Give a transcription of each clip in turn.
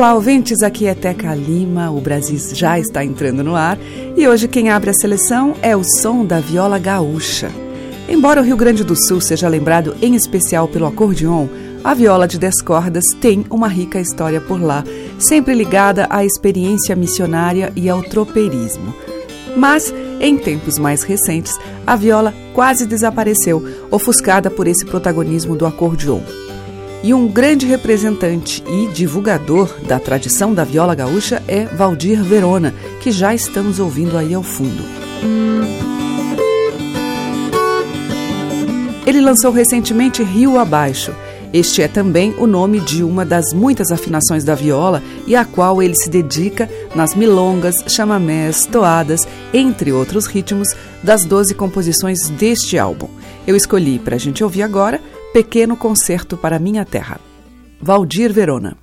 Olá, ouvintes. Aqui é Teca Lima. O Brasil já está entrando no ar e hoje quem abre a seleção é o som da viola gaúcha. Embora o Rio Grande do Sul seja lembrado em especial pelo acordeon, a viola de dez cordas tem uma rica história por lá, sempre ligada à experiência missionária e ao tropeirismo. Mas, em tempos mais recentes, a viola quase desapareceu, ofuscada por esse protagonismo do acordeon. E um grande representante e divulgador da tradição da viola gaúcha é Valdir Verona, que já estamos ouvindo aí ao fundo. Ele lançou recentemente Rio Abaixo. Este é também o nome de uma das muitas afinações da viola e a qual ele se dedica nas milongas, chamamés, toadas, entre outros ritmos, das 12 composições deste álbum. Eu escolhi para a gente ouvir agora Pequeno Concerto para Minha Terra. Valdir Verona.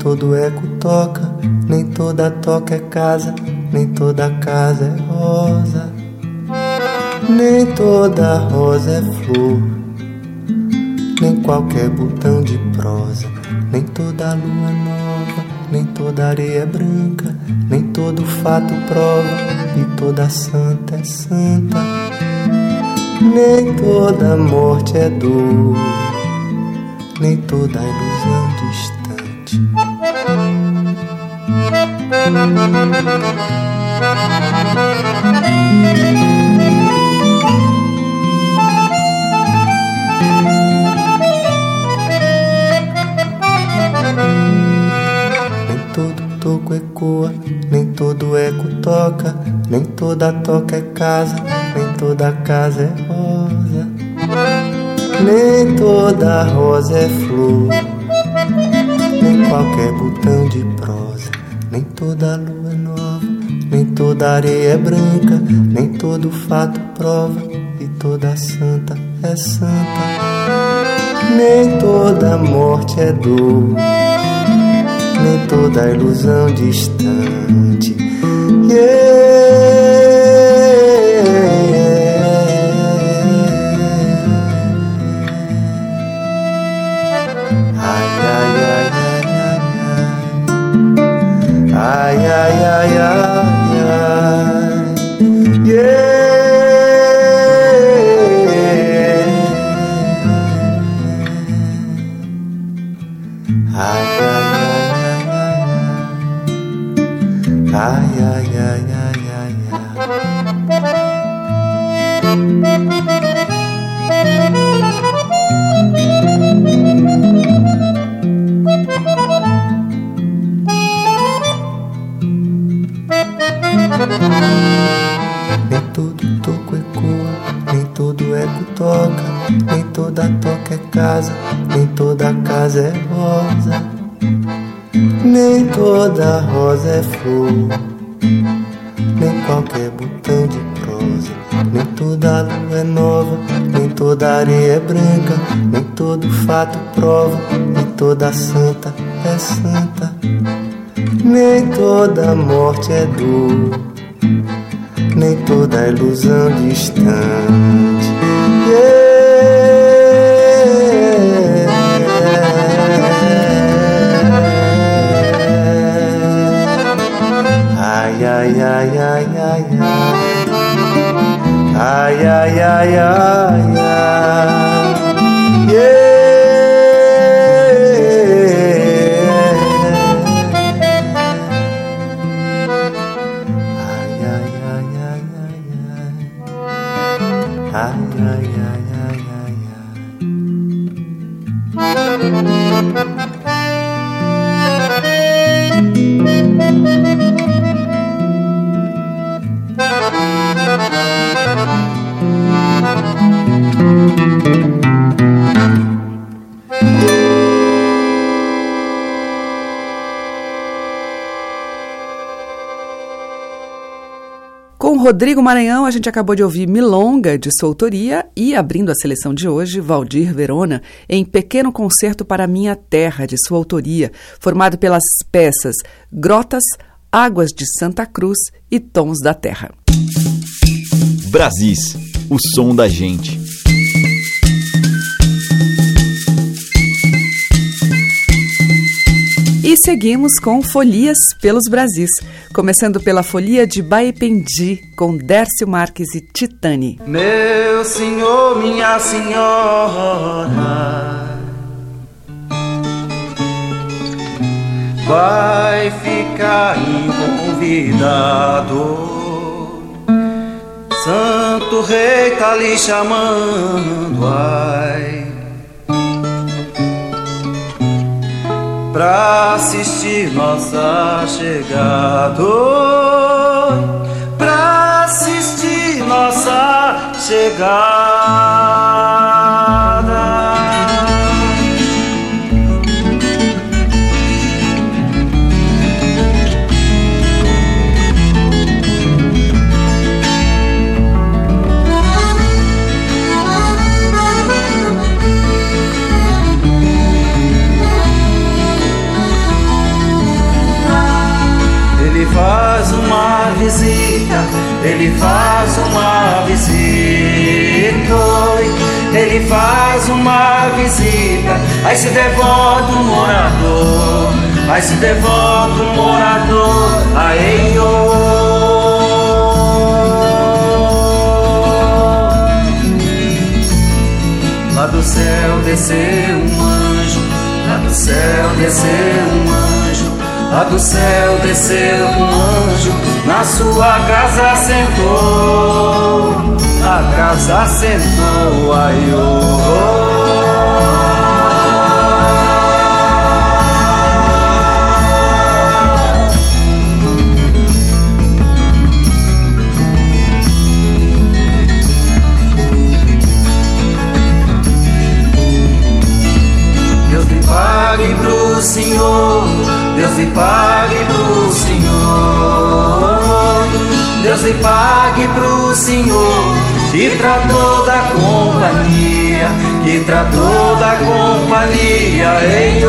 Todo eco toca, nem toda toca é casa, nem toda casa é rosa, nem toda rosa é flor, nem qualquer botão de prosa, nem toda lua nova, nem toda areia branca, nem todo fato prova, e toda santa é santa, nem toda morte é dor, nem toda ilusão distante. Nem todo toco ecoa, nem todo eco toca, nem toda toca é casa, nem toda casa é rosa, nem toda rosa é flor, nem qualquer botão de prosa, nem toda lua é nova, nem toda areia é branca, nem todo fato prova, e toda santa é santa, nem toda morte é dor nem toda ilusão distante. Yeah. Rodrigo Maranhão, a gente acabou de ouvir Milonga, de sua autoria, e abrindo a seleção de hoje, Valdir Verona, em Pequeno Concerto para Minha Terra, de sua autoria, formado pelas peças Grotas, Águas de Santa Cruz e Tons da Terra. Brasis, o som da gente. E seguimos com Folias pelos Brasis, começando pela Folia de Baependi, com Dércio Marques e Titani. Meu senhor, minha senhora, vai ficar convidado. Santo Rei tá lhe chamando, ai. Pra assistir nossa chegada, pra assistir nossa chegada. Ele faz uma visita. Ele faz uma visita, aí se devota o morador, aí se devota o morador, aí Lá do céu desceu um anjo, lá do céu desceu um anjo, lá do céu desceu um anjo, na sua casa sentou, a casa sentou, ai oh. pro Senhor, Deus lhe pague pro Senhor, Deus lhe pague pro Senhor, que tratou da companhia, que tratou da companhia, ei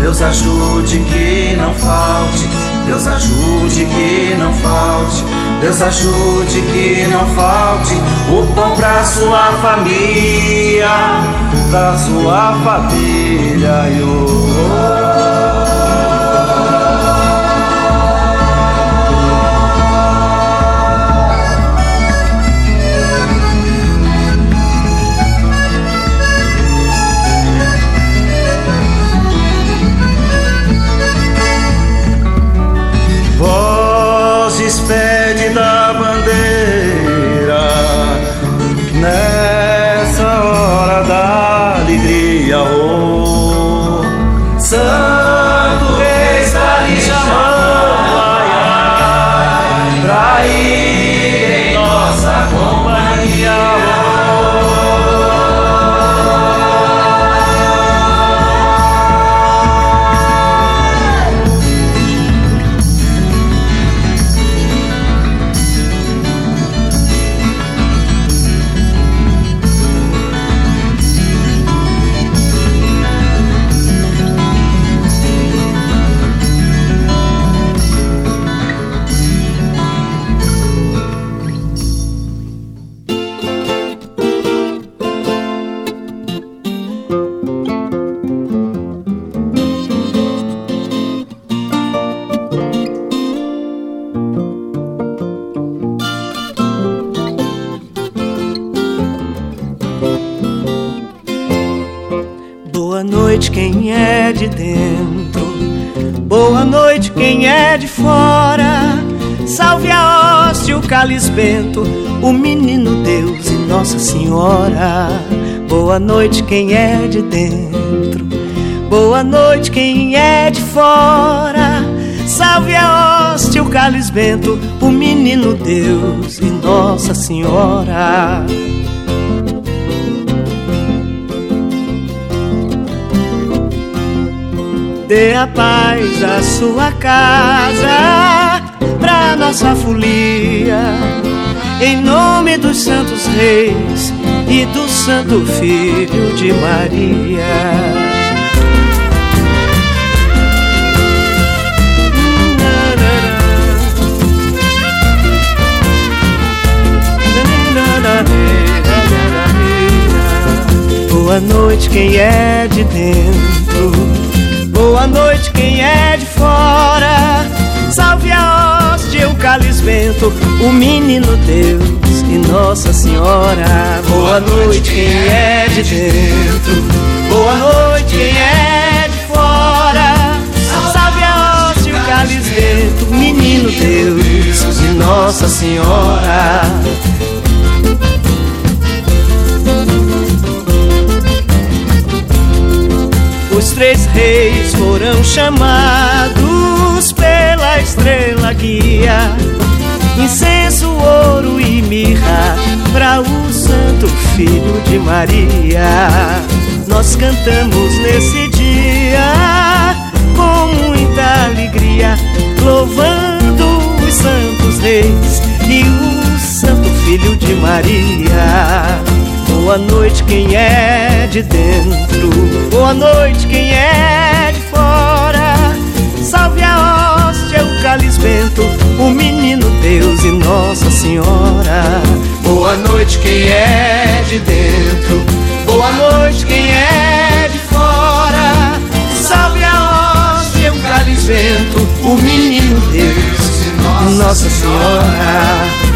Deus ajude que não falte, Deus ajude que não falte Deus ajude que não falte o pão pra sua família, pra sua família. Oh. Boa noite, quem é de dentro. Boa noite, quem é de fora. Salve a hóstia, o Carlos Bento, o menino Deus e Nossa Senhora. Dê a paz à sua casa pra nossa folia. Em nome dos santos reis e do santo filho de Maria. Boa noite, quem é de dentro. Boa noite, quem é de fora. Salve a Calisbento, o menino Deus e Nossa Senhora. Boa noite, quem é de dentro. Boa noite, quem é de fora. Salve a hóstia, o Calisbento, menino Deus e Nossa Senhora. Os três reis foram chamados estrela guia. Incenso, ouro e mirra para o Santo Filho de Maria. Nós cantamos nesse dia com muita alegria, louvando os santos reis e o Santo Filho de Maria. Boa noite quem é de dentro, boa noite quem é de fora. Salve a hóstia, o cálice vento, o menino Deus e Nossa Senhora. Boa noite quem é de dentro, boa noite quem é de fora. Salve a hóstia, o cálice vento, o menino Deus e Nossa Senhora.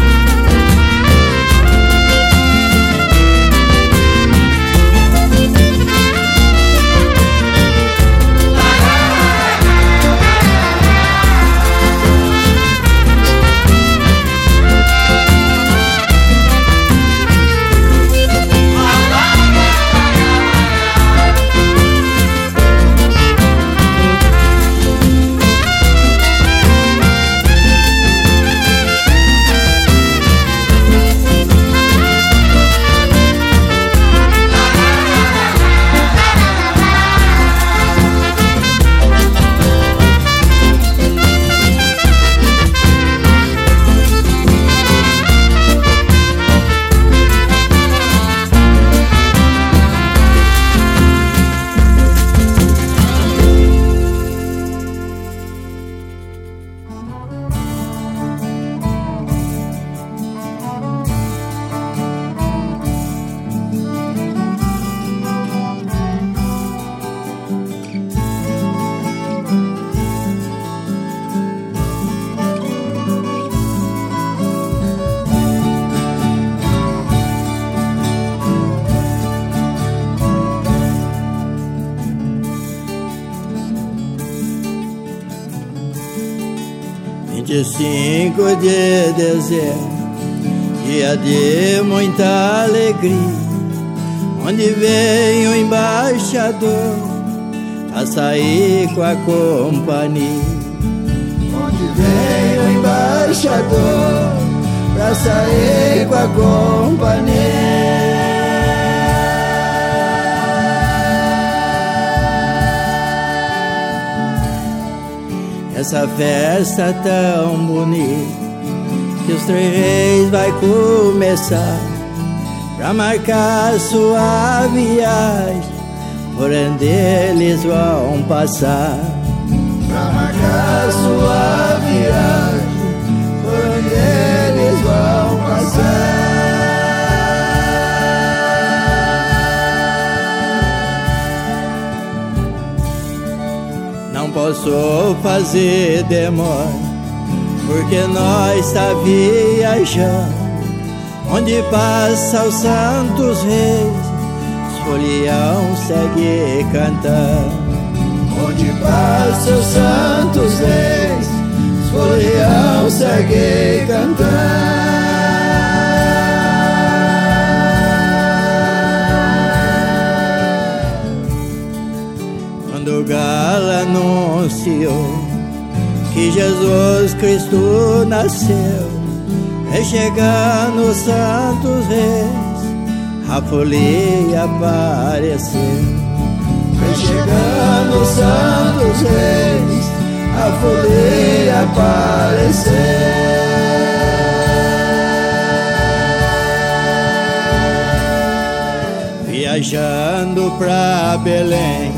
Com a companhia. Onde vem o embaixador pra sair com a companhia. essa festa tão bonita que os três reis vai começar pra marcar sua viagem por onde eles vão passar pra marcar sua viagem por onde eles vão passar não posso fazer demora, porque nós está viajando. Onde passa os santos reis, folião segue cantando. Onde passa os santos reis, folião segue cantando. quando o galo anunciou que Jesus Cristo nasceu, é chegando os santos reis, a folia apareceu. Vem chegando os santos reis, a folia apareceu. viajando pra Belém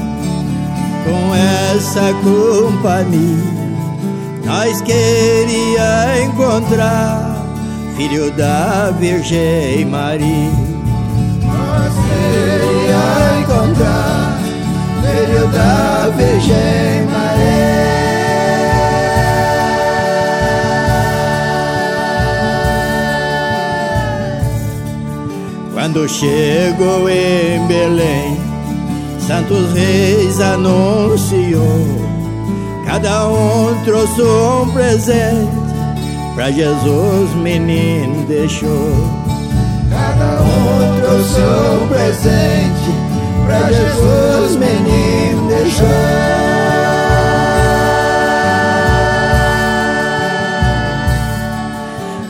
com essa companhia. Nós queria encontrar filho da Virgem Maria. Nós queria encontrar filho da Virgem Maria. Quando chegou em Belém Santos Reis anunciou, cada um trouxe um presente, pra Jesus menino deixou. Cada um trouxe um presente, pra Jesus menino deixou.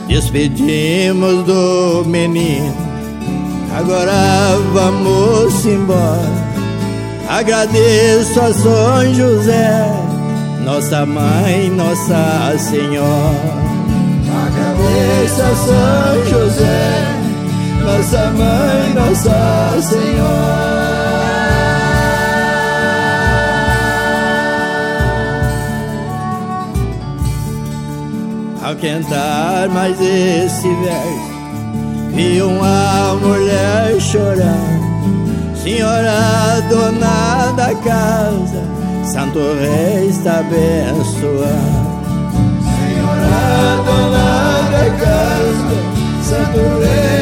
Despedimos do menino, agora vamos embora. Agradeço a São José, nossa mãe, Nossa Senhora. Agradeço a São José, Nossa Mãe, Nossa Senhora. Ao cantar mais esse verso, vi uma mulher chorar. Senhora dona da casa, Santo Rei está abençoado. Senhora dona da casa, Santo Rei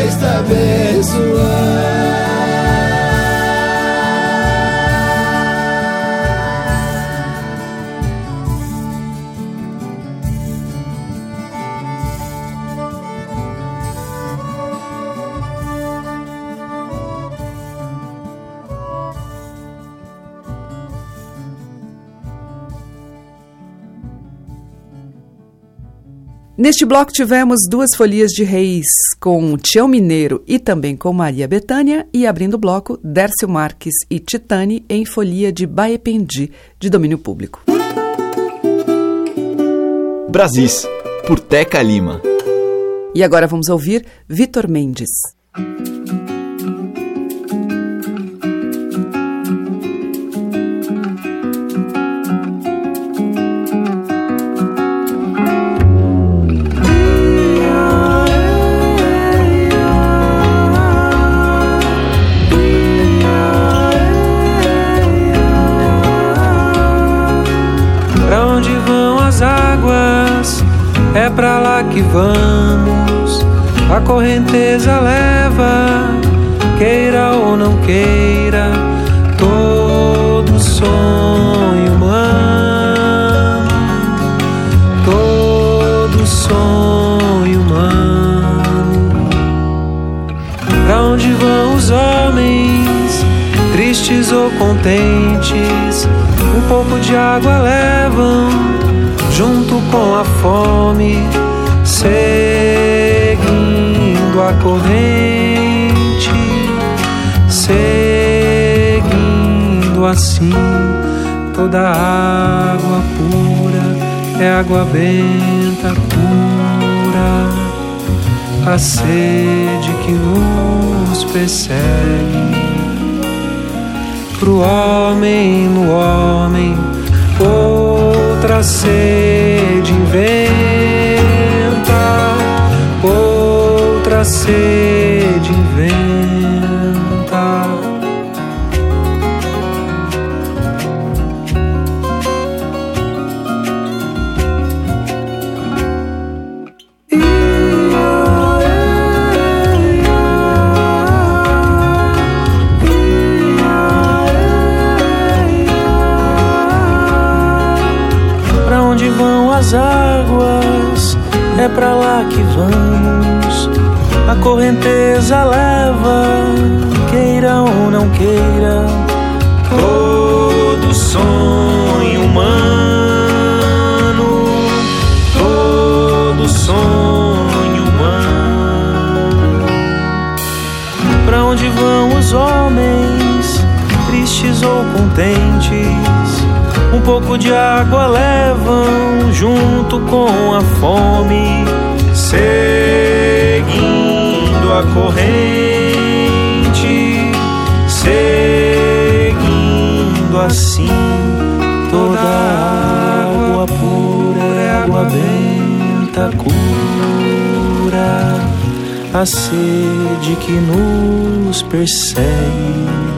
Neste bloco tivemos duas folias de reis com Tião Mineiro e também com Maria Betânia e abrindo o bloco Dércio Marques e Titane em folia de Baependi, de domínio público. Brasis, por Teca Lima. E agora vamos ouvir Vitor Mendes. É pra lá que vamos. A correnteza leva, queira ou não queira, todo sonho humano, todo sonho humano. Pra onde vão os homens, tristes ou contentes? Um pouco de água levam junto com a fome, seguindo a corrente, seguindo assim toda água pura é água benta pura, a sede que nos persegue. Pro homem, no homem, outra sede inventa, outra sede pra lá que vamos. A correnteza leva, queira ou não queira, todo sonho humano, todo sonho humano. Pra onde vão os homens, tristes ou contentes? Um pouco de água levam junto com a fome, seguindo a corrente, seguindo assim toda água pura é água benta cura a sede que nos persegue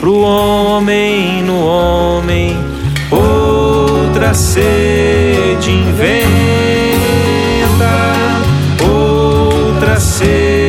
pro homem no homem outra sede inventa outra sede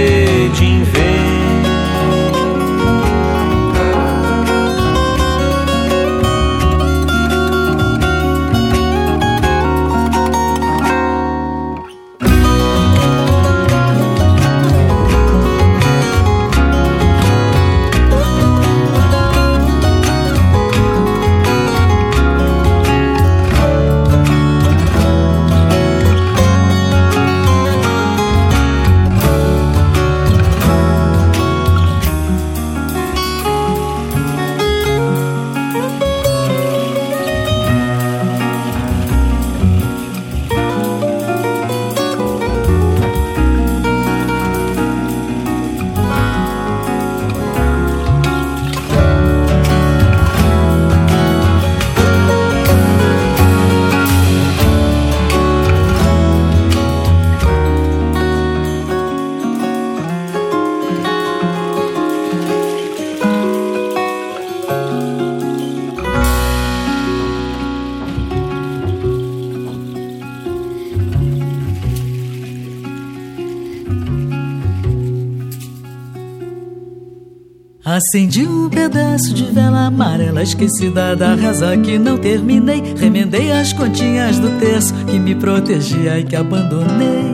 Acendi um pedaço de vela amarela Esquecida da reza que não terminei. Remendei as continhas do terço Que me protegia e que abandonei.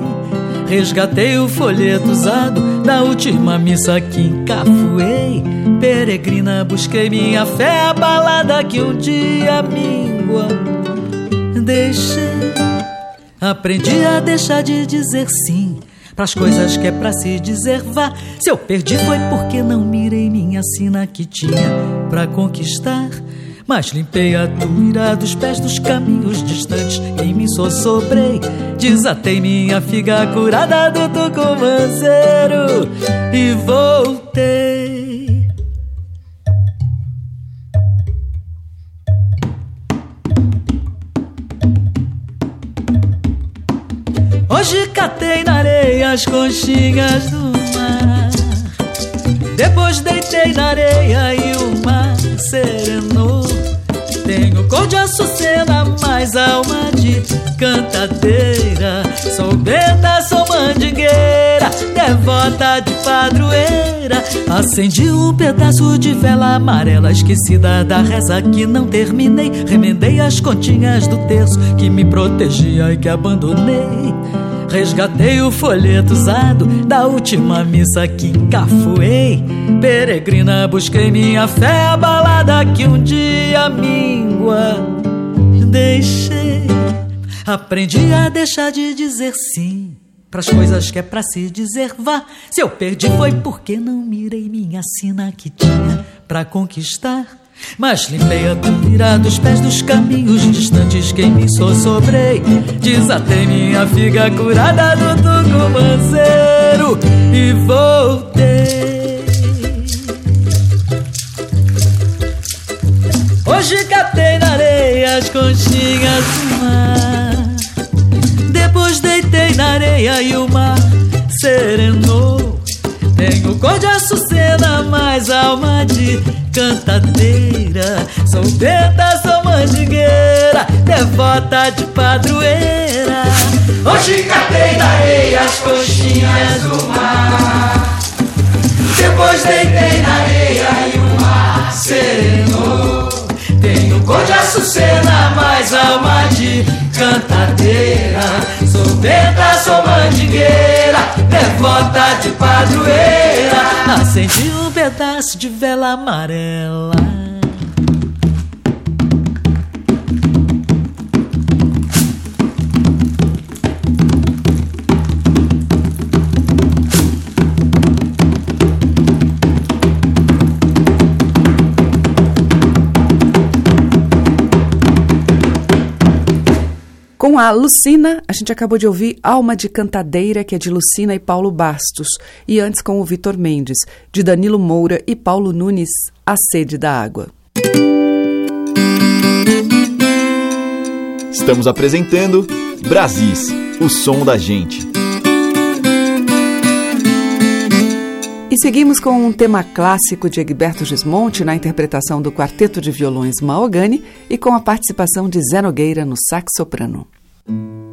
Resgatei o folheto usado Da última missa que encafuei. Peregrina, busquei minha fé abalada Que um dia míngua Deixei. Aprendi a deixar de dizer sim Pras coisas que é pra se dizer vá. Se eu perdi foi porque não mirei minha sina que tinha pra conquistar. Mas limpei a tuira dos pés dos caminhos distantes Em mim só sobrei Desatei minha figa curada do tucumanceiro E voltei Hoje catei na areia as conchinhas do mar. Depois deitei na areia e o mar serenou. Tenho cor de açucena, mais alma de cantadeira. Sou benta, sou mandingueira, devota de padroeira. Acendi um pedaço de vela amarela, esquecida da reza que não terminei. Remendei as continhas do terço que me protegia e que abandonei. Resgatei o folheto usado da última missa que encafuei. Peregrina, busquei minha fé abalada que um dia míngua deixei. Aprendi a deixar de dizer sim pras coisas que é pra se dizer vá. Se eu perdi foi porque não mirei minha sina que tinha pra conquistar. Mas limpei a poeira dos pés dos caminhos distantes que em mim só sobrei. Desatei minha figa curada do tucumanceiro e voltei. Hoje catei na areia as conchinhas do mar. Depois deitei na areia e o mar serenou. Tenho cor de açucena, mais alma de cantadeira. Sou benta, sou mandigueira, devota de padroeira. Hoje catei na areia as coxinhas do mar. Depois deitei na areia e o mar serenou. Tenho cor de açucena, mais alma de cantadeira. Sou benta, sou mandigueira, devota de padroeira. Acendi um pedaço de vela amarela. Com a Lucina, a gente acabou de ouvir Alma de Cantadeira, que é de Lucina e Paulo Bastos. E antes com o Vitor Mendes, de Danilo Moura e Paulo Nunes, A Sede da Água. Estamos apresentando Brasis, o som da gente. E seguimos com um tema clássico de Egberto Gismonte na interpretação do Quarteto de Violões Mahogany e com a participação de Zé Nogueira no sax soprano. Estrada,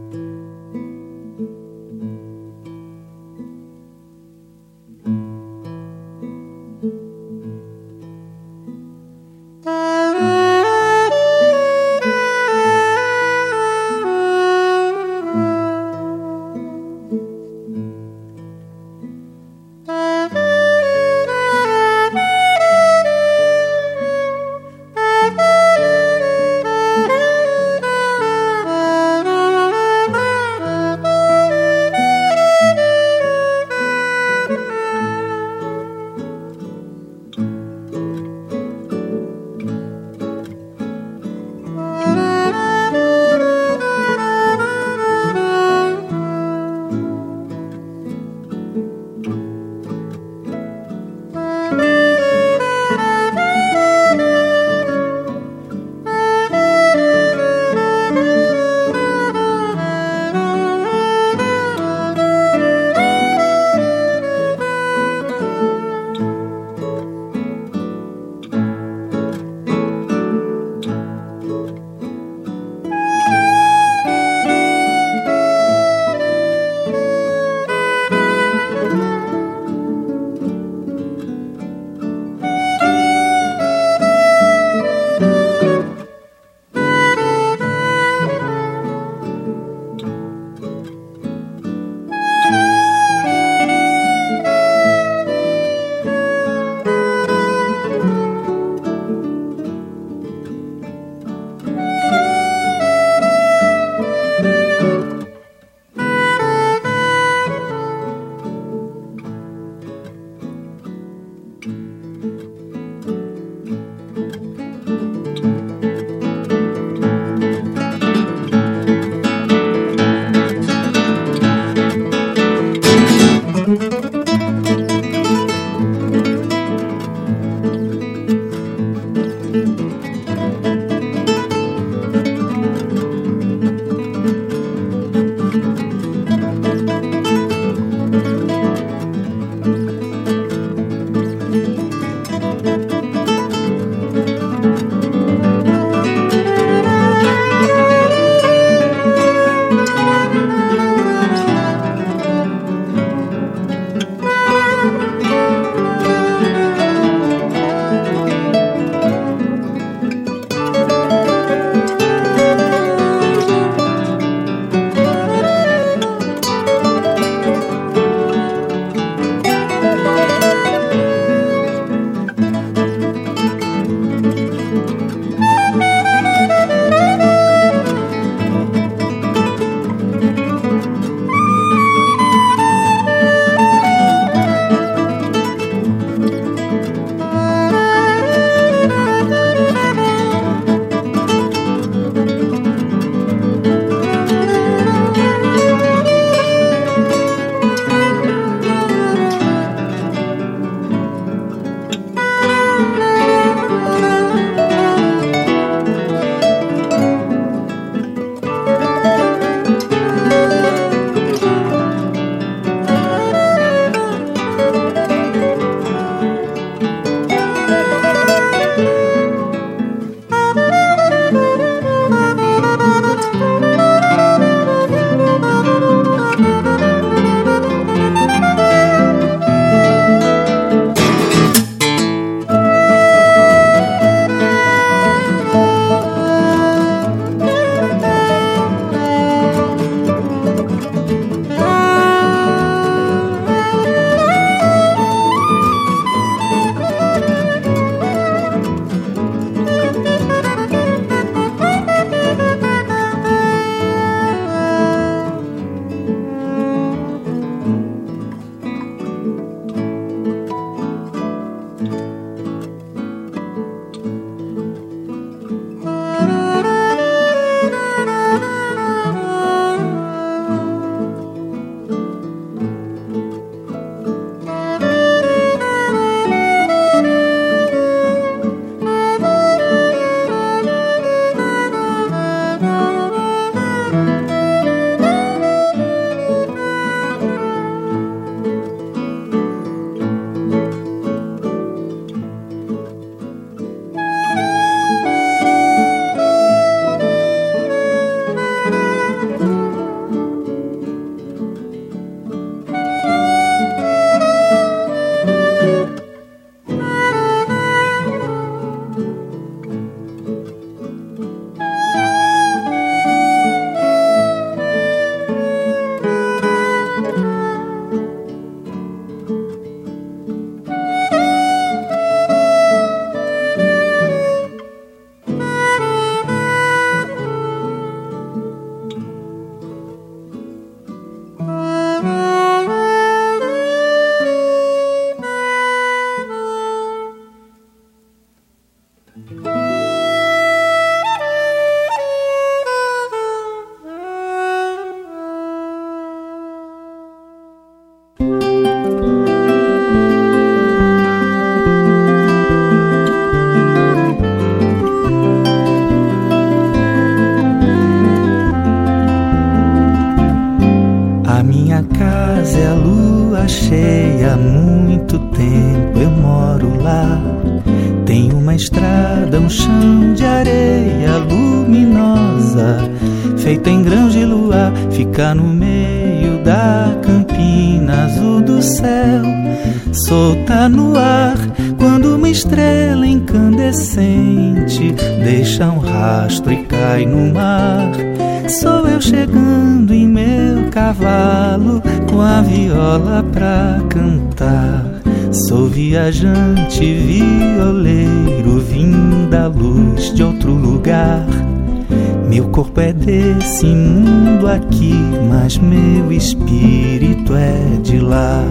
mas meu espírito é de lá.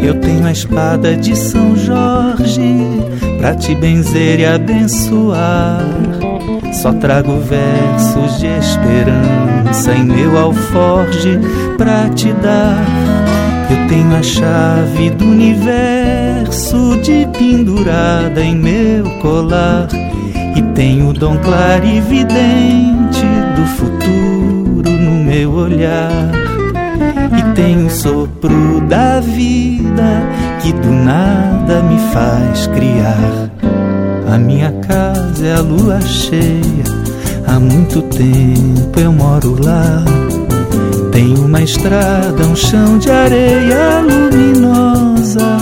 Eu tenho a espada de São Jorge pra te benzer e abençoar. Só trago versos de esperança em meu alforge pra te dar. Eu tenho a chave do universo de pendurada em meu colar. E tenho o dom clarividente do futuro meu olhar. E tenho o sopro da vida que do nada me faz criar. A minha casa é a lua cheia, há muito tempo eu moro lá. Tem uma estrada, um chão de areia luminosa,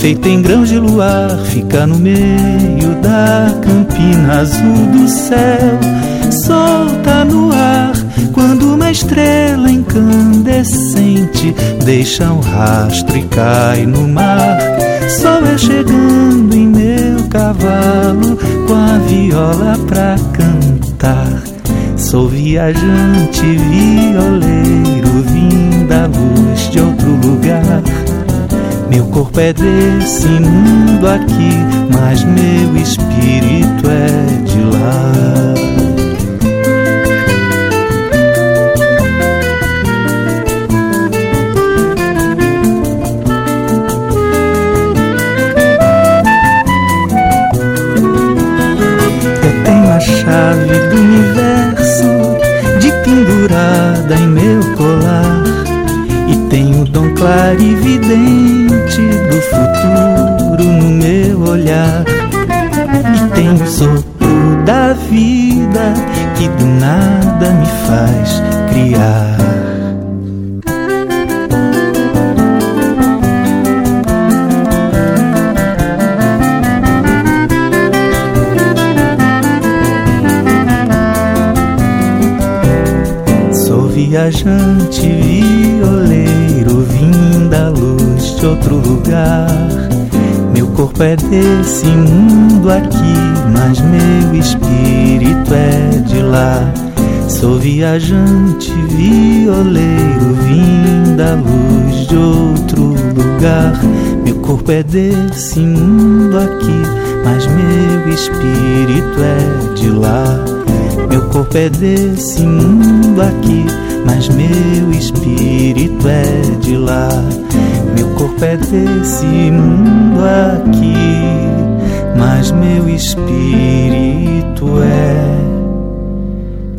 feita em grãos de luar, fica no meio da campina azul do céu. Solta no ar quando uma estrela incandescente deixa um rastro e cai no mar. Só é chegando em meu cavalo com a viola pra cantar. Sou viajante, violeiro, vim da luz de outro lugar. Meu corpo é desse mundo aqui, mas meu espírito é de lá. Chave do universo de pendurada em meu colar e tenho o dom clarividente do futuro no meu olhar e tenho o sopro da vida que do nada me faz criar. De outro lugar. Meu corpo é desse mundo aqui, mas meu espírito é de lá. Sou viajante, violeiro, vim da luz de outro lugar. Meu corpo é desse mundo aqui, mas meu espírito é de lá. Meu corpo é desse mundo aqui, mas meu espírito é de lá. Meu corpo é desse mundo aqui, mas meu espírito é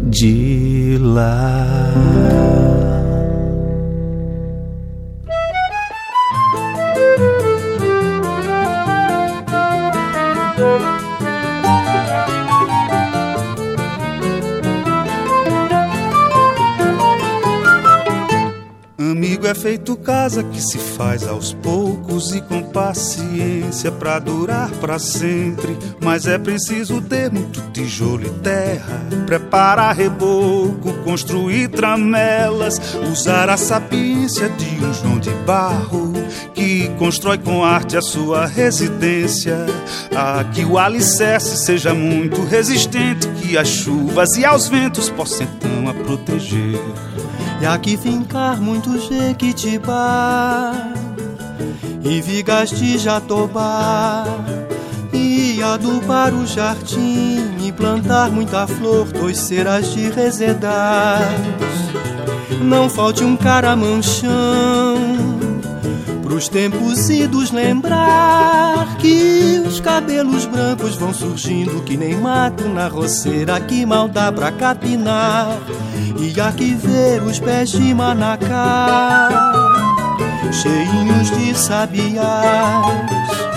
de lá. Feito casa que se faz aos poucos e com paciência pra durar pra sempre. Mas é preciso ter muito tijolo e terra, preparar reboco, construir tramelas, usar a sapiência de um João de Barro que constrói com arte a sua residência. A que o alicerce seja muito resistente, que as chuvas e aos ventos possam então a proteger. E aqui fincar muito jequitibá. E vigas de jatobá. E adubar o jardim E plantar muita flor Dois ceras de resedar Não falte um caramanchão Pros tempos idos lembrar Que os cabelos brancos vão surgindo Que nem mato na roceira Que mal dá pra capinar e aqui ver os pés de manacá Cheinhos de sabiás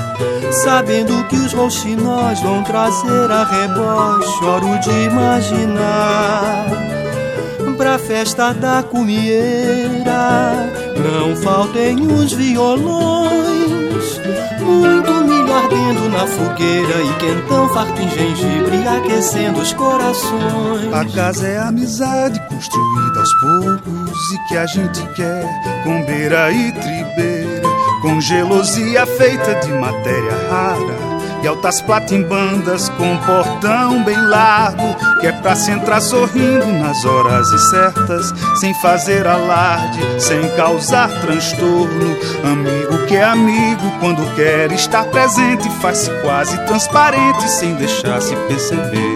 Sabendo que os rouxinós vão trazer a rebote, choro de imaginar. Pra festa da cumieira, não faltem os violões. Muito milho ardendo na fogueira e quentão farto em gengibre aquecendo os corações. A casa é a amizade construída aos poucos e que a gente quer com beira e tribeira, com gelosia feita de matéria rara e altas platimbandas com portão bem largo, que é pra se entrar sorrindo nas horas incertas, sem fazer alarde, sem causar transtorno. Amigo que é amigo quando quer estar presente, faz-se quase transparente, sem deixar se perceber.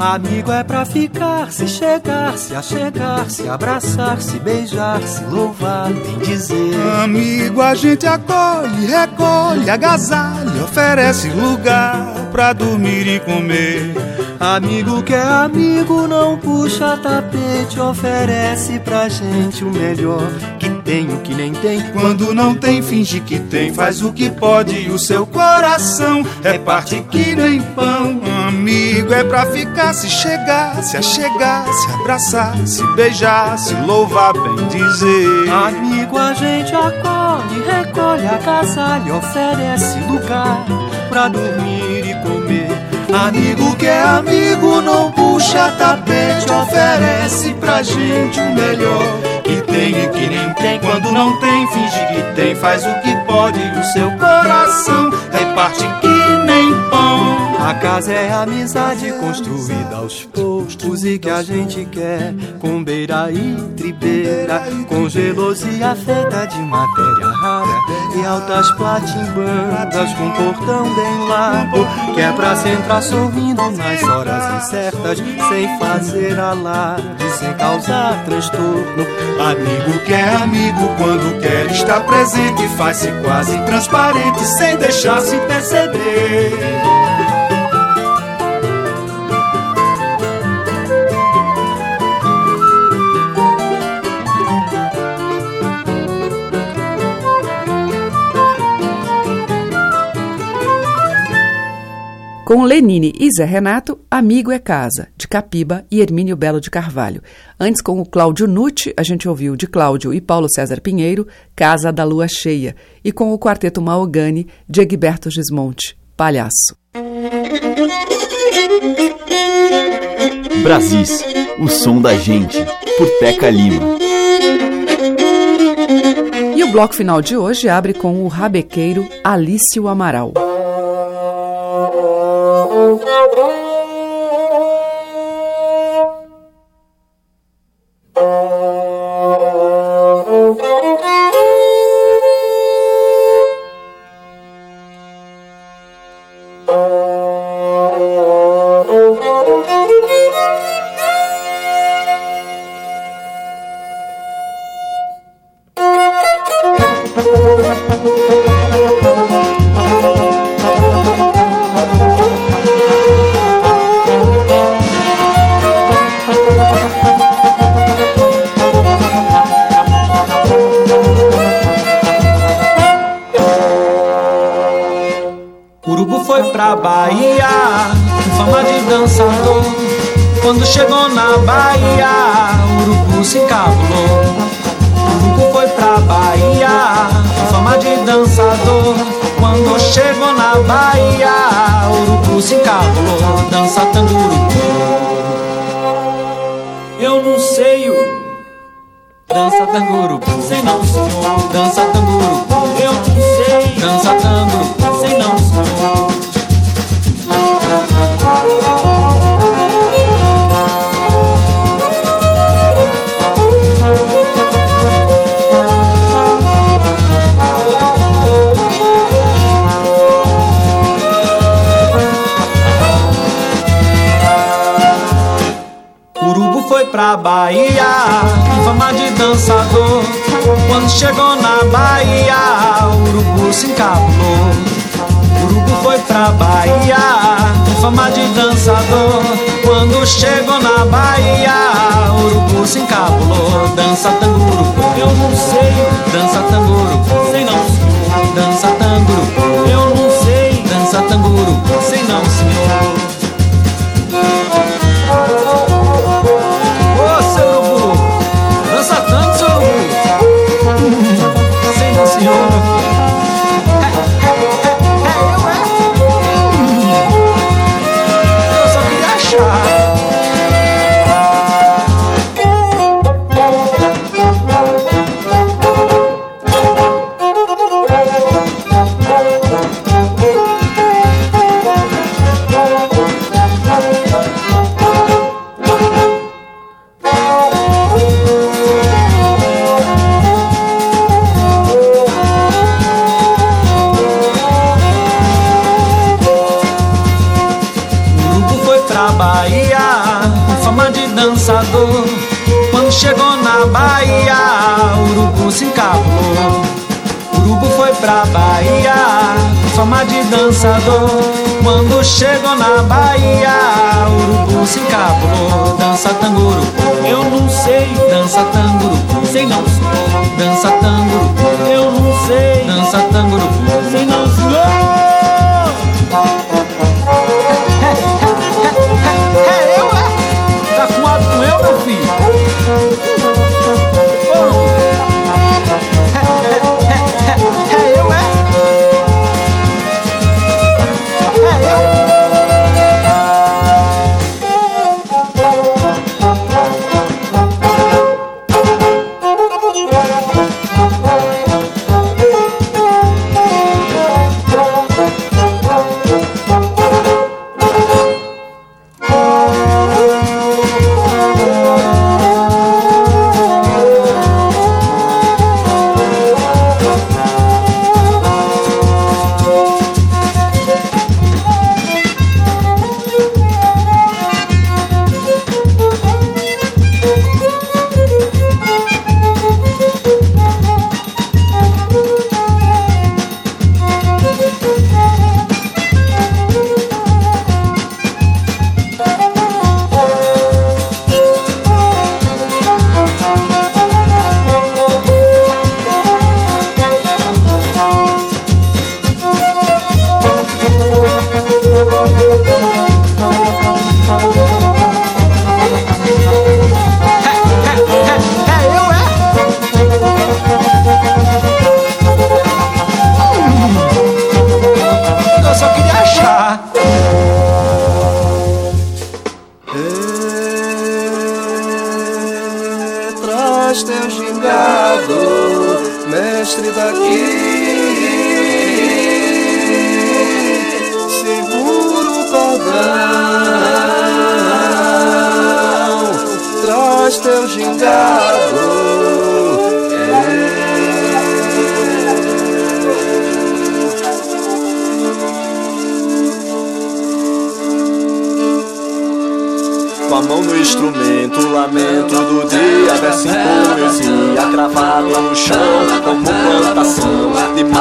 Amigo é pra ficar, se chegar, se achegar, se abraçar, se beijar, se louvar, bem dizer. Amigo a gente acolhe, recolhe, agasalha, oferece lugar pra dormir e comer. Amigo que é amigo, não puxa tapete, oferece pra gente o melhor. Que tem o que nem tem, quando não tem, finge que tem, faz o que pode e o seu coração é parte que nem pão. Amigo é pra ficar, se chegar, se achegar, se abraçar, se beijar, se louvar, bem dizer. Amigo a gente acolhe, recolhe, agasalha, oferece lugar pra dormir e comer. Amigo que é amigo, não puxa tapete, oferece pra gente o melhor. Que tem e que nem tem, quando não tem, finge que tem, faz o que pode o seu coração reparte que nem pão. A casa é a amizade construída aos poucos e que a gente quer. Com beira e tribeira, com gelosia feita de matéria rara e altas platimbandas com portão bem largo, que é pra se entrar sorrindo nas horas incertas, sem fazer alarde, sem causar transtorno. Amigo que é amigo quando quer estar presente, faz-se quase transparente, sem deixar se perceber. Com Lenine e Zé Renato, Amigo é Casa, de Capiba e Hermínio Belo de Carvalho. Antes, com o Cláudio Nucci, a gente ouviu de Cláudio e Paulo César Pinheiro, Casa da Lua Cheia. E com o quarteto Maogani, de Egberto Gismonte, Palhaço. Brasis, o som da gente, por Teca Lima. E o bloco final de hoje abre com o rabequeiro Alício Amaral. Urubu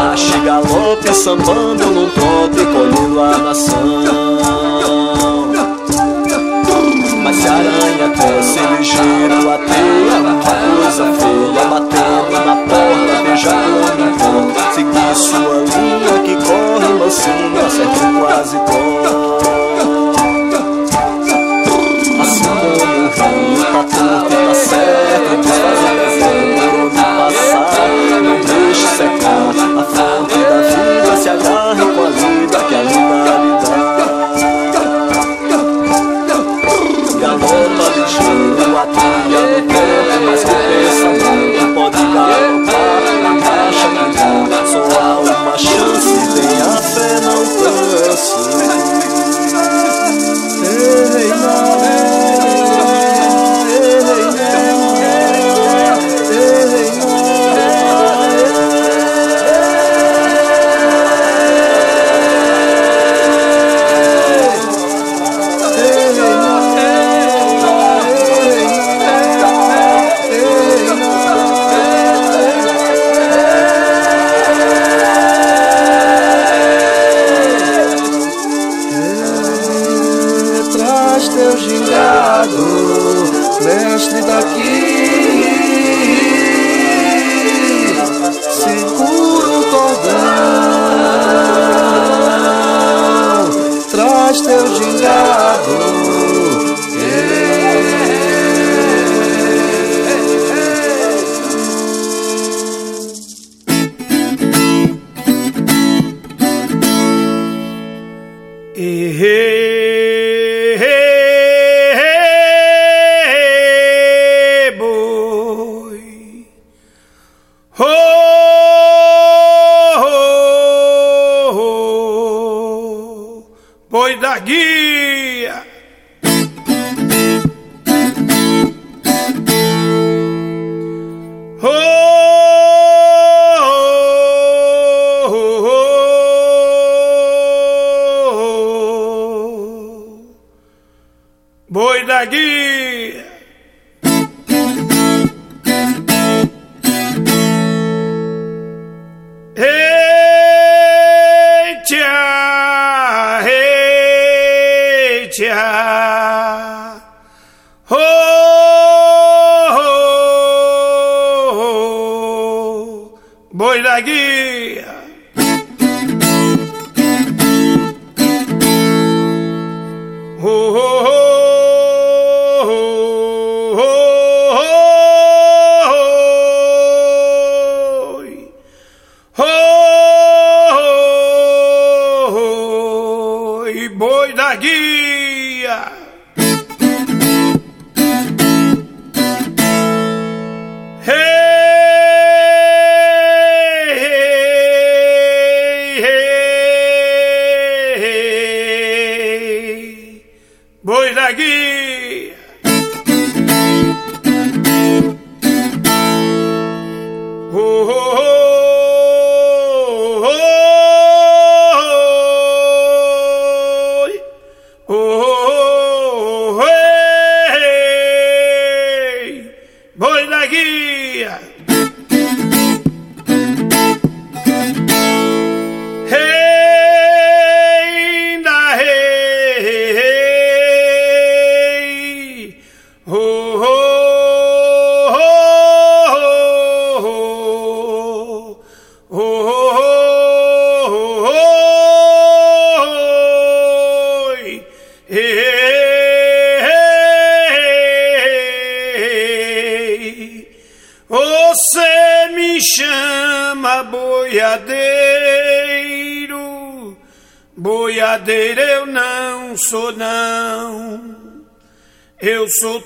Abaixo e galope, sambando num ponto e colhendo a nação Mas se a aranha cresce ligeiro, a teia Uma coisa feia, batendo na porta, beijando no ponto Seguir sua linha que corre mansinho, acertou quase todo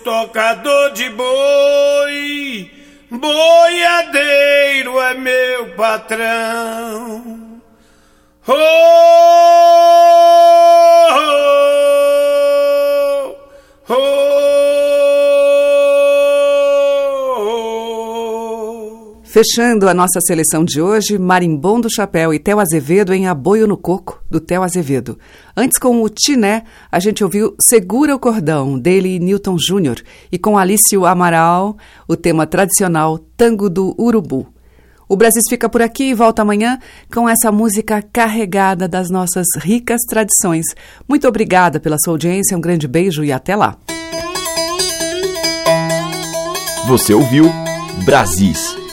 tocador de boi, boiadeiro é meu patrão. Fechando a nossa seleção de hoje, Marimbom do Chapéu e Theo Azevedo em Aboio no Coco, do Theo Azevedo. Antes, com o Tiné, a gente ouviu Segura o Cordão, dele e Newton Júnior, e com Alício Amaral, o tema tradicional Tango do Urubu. O Brasil fica por aqui e volta amanhã com essa música carregada das nossas ricas tradições. Muito obrigada pela sua audiência, um grande beijo e até lá. Você ouviu Brasis,